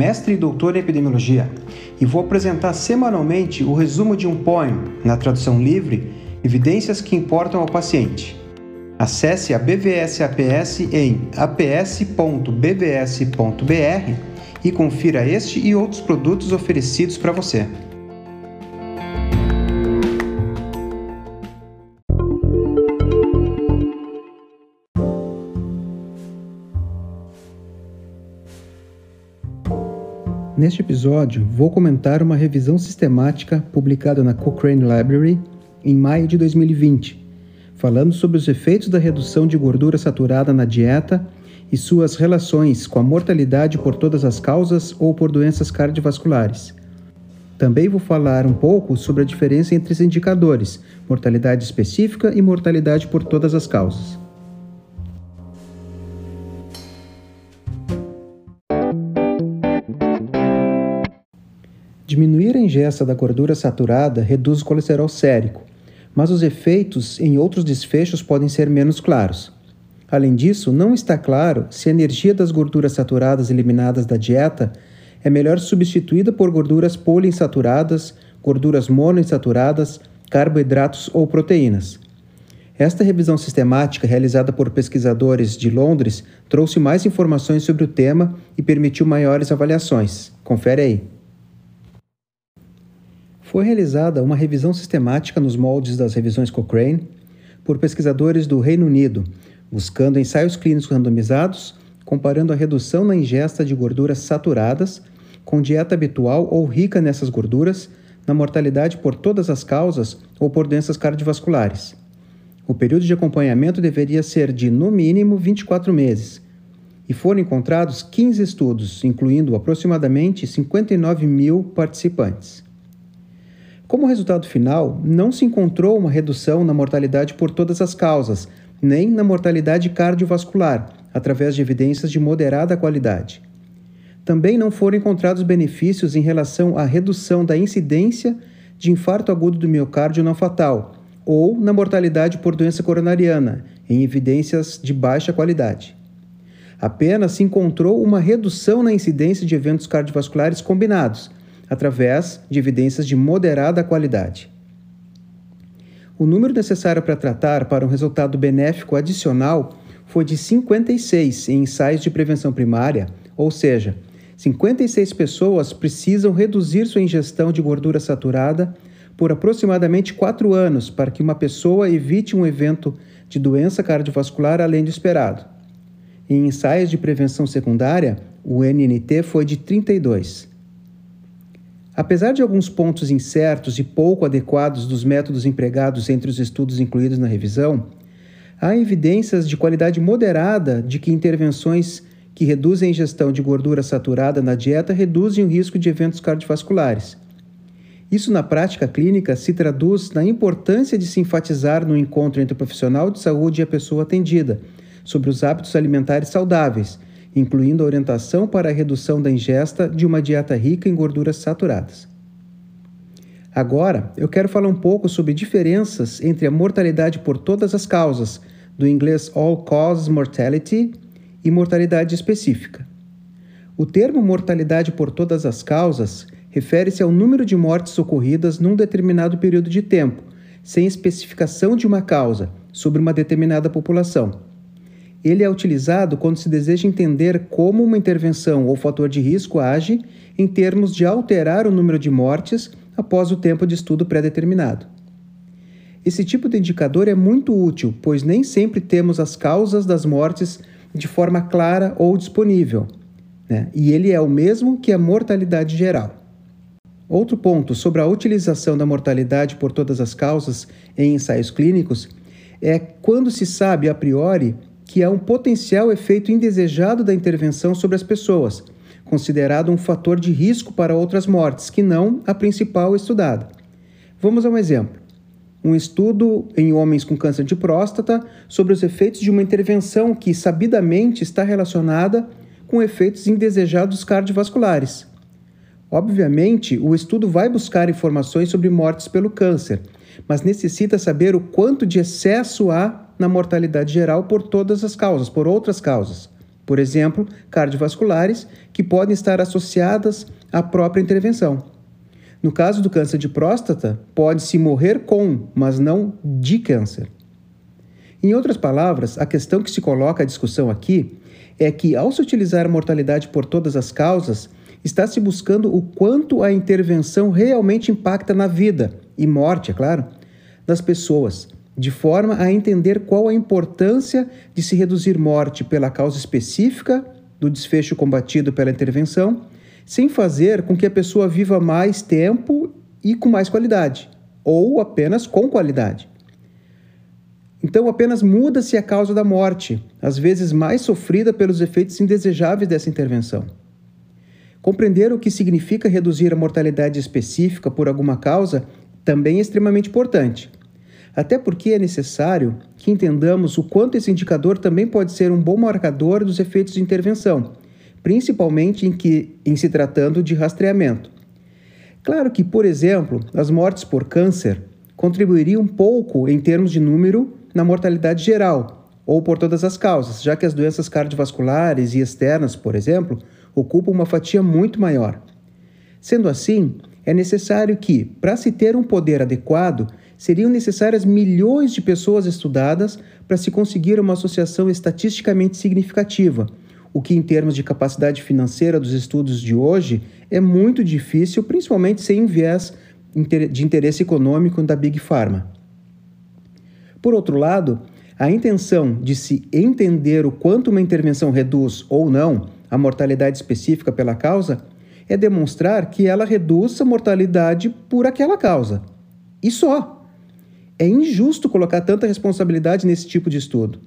mestre e doutor em epidemiologia, e vou apresentar semanalmente o resumo de um poema, na tradução livre, Evidências que importam ao paciente. Acesse a BVS APS em aps.bvs.br e confira este e outros produtos oferecidos para você. Neste episódio, vou comentar uma revisão sistemática publicada na Cochrane Library em maio de 2020, falando sobre os efeitos da redução de gordura saturada na dieta e suas relações com a mortalidade por todas as causas ou por doenças cardiovasculares. Também vou falar um pouco sobre a diferença entre os indicadores, mortalidade específica e mortalidade por todas as causas. Diminuir a ingesta da gordura saturada reduz o colesterol sérico, mas os efeitos em outros desfechos podem ser menos claros. Além disso, não está claro se a energia das gorduras saturadas eliminadas da dieta é melhor substituída por gorduras poliinsaturadas, gorduras monoinsaturadas, carboidratos ou proteínas. Esta revisão sistemática, realizada por pesquisadores de Londres, trouxe mais informações sobre o tema e permitiu maiores avaliações. Confere aí. Foi realizada uma revisão sistemática nos moldes das revisões Cochrane por pesquisadores do Reino Unido, buscando ensaios clínicos randomizados, comparando a redução na ingesta de gorduras saturadas com dieta habitual ou rica nessas gorduras na mortalidade por todas as causas ou por doenças cardiovasculares. O período de acompanhamento deveria ser de, no mínimo, 24 meses, e foram encontrados 15 estudos, incluindo aproximadamente 59 mil participantes. Como resultado final, não se encontrou uma redução na mortalidade por todas as causas, nem na mortalidade cardiovascular, através de evidências de moderada qualidade. Também não foram encontrados benefícios em relação à redução da incidência de infarto agudo do miocárdio não fatal ou na mortalidade por doença coronariana, em evidências de baixa qualidade. Apenas se encontrou uma redução na incidência de eventos cardiovasculares combinados através de evidências de moderada qualidade. O número necessário para tratar para um resultado benéfico adicional foi de 56 em ensaios de prevenção primária, ou seja, 56 pessoas precisam reduzir sua ingestão de gordura saturada por aproximadamente 4 anos para que uma pessoa evite um evento de doença cardiovascular além do esperado. Em ensaios de prevenção secundária, o NNT foi de 32. Apesar de alguns pontos incertos e pouco adequados dos métodos empregados entre os estudos incluídos na revisão, há evidências de qualidade moderada de que intervenções que reduzem a ingestão de gordura saturada na dieta reduzem o risco de eventos cardiovasculares. Isso, na prática clínica, se traduz na importância de se enfatizar no encontro entre o profissional de saúde e a pessoa atendida sobre os hábitos alimentares saudáveis incluindo a orientação para a redução da ingesta de uma dieta rica em gorduras saturadas. Agora, eu quero falar um pouco sobre diferenças entre a mortalidade por todas as causas, do inglês All Cause Mortality, e mortalidade específica. O termo mortalidade por todas as causas refere-se ao número de mortes ocorridas num determinado período de tempo, sem especificação de uma causa, sobre uma determinada população. Ele é utilizado quando se deseja entender como uma intervenção ou fator de risco age em termos de alterar o número de mortes após o tempo de estudo pré-determinado. Esse tipo de indicador é muito útil, pois nem sempre temos as causas das mortes de forma clara ou disponível, né? e ele é o mesmo que a mortalidade geral. Outro ponto sobre a utilização da mortalidade por todas as causas em ensaios clínicos é quando se sabe a priori que há um potencial efeito indesejado da intervenção sobre as pessoas, considerado um fator de risco para outras mortes, que não a principal estudada. Vamos a um exemplo um estudo em homens com câncer de próstata sobre os efeitos de uma intervenção que sabidamente está relacionada com efeitos indesejados cardiovasculares. Obviamente, o estudo vai buscar informações sobre mortes pelo câncer, mas necessita saber o quanto de excesso há na mortalidade geral por todas as causas, por outras causas. Por exemplo, cardiovasculares, que podem estar associadas à própria intervenção. No caso do câncer de próstata, pode-se morrer com, mas não de câncer. Em outras palavras, a questão que se coloca à discussão aqui é que, ao se utilizar a mortalidade por todas as causas, está se buscando o quanto a intervenção realmente impacta na vida e morte, é claro, das pessoas, de forma a entender qual a importância de se reduzir morte pela causa específica do desfecho combatido pela intervenção sem fazer com que a pessoa viva mais tempo e com mais qualidade, ou apenas com qualidade. Então, apenas muda-se a causa da morte, às vezes mais sofrida pelos efeitos indesejáveis dessa intervenção. Compreender o que significa reduzir a mortalidade específica por alguma causa também é extremamente importante. Até porque é necessário que entendamos o quanto esse indicador também pode ser um bom marcador dos efeitos de intervenção, principalmente em, que, em se tratando de rastreamento. Claro que, por exemplo, as mortes por câncer contribuiriam pouco em termos de número na mortalidade geral, ou por todas as causas, já que as doenças cardiovasculares e externas, por exemplo, ocupam uma fatia muito maior. Sendo assim, é necessário que, para se ter um poder adequado, seriam necessárias milhões de pessoas estudadas para se conseguir uma associação estatisticamente significativa o que, em termos de capacidade financeira dos estudos de hoje, é muito difícil, principalmente sem viés de interesse econômico da Big Pharma. Por outro lado, a intenção de se entender o quanto uma intervenção reduz ou não a mortalidade específica pela causa é demonstrar que ela reduz a mortalidade por aquela causa. E só. É injusto colocar tanta responsabilidade nesse tipo de estudo.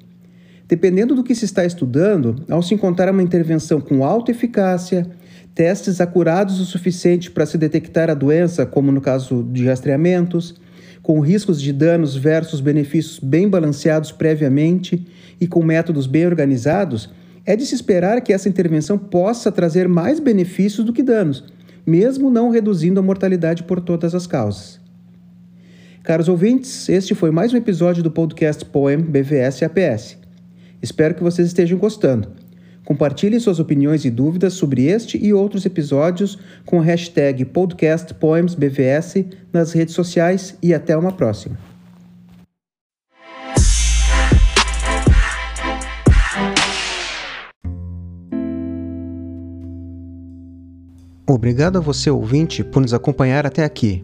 Dependendo do que se está estudando, ao se encontrar uma intervenção com alta eficácia, testes acurados o suficiente para se detectar a doença, como no caso de rastreamentos, com riscos de danos versus benefícios bem balanceados previamente e com métodos bem organizados, é de se esperar que essa intervenção possa trazer mais benefícios do que danos, mesmo não reduzindo a mortalidade por todas as causas. Caros ouvintes, este foi mais um episódio do podcast Poem BVS APS. Espero que vocês estejam gostando. Compartilhe suas opiniões e dúvidas sobre este e outros episódios com a hashtag podcastpoemsbvs nas redes sociais e até uma próxima. Obrigado a você, ouvinte, por nos acompanhar até aqui.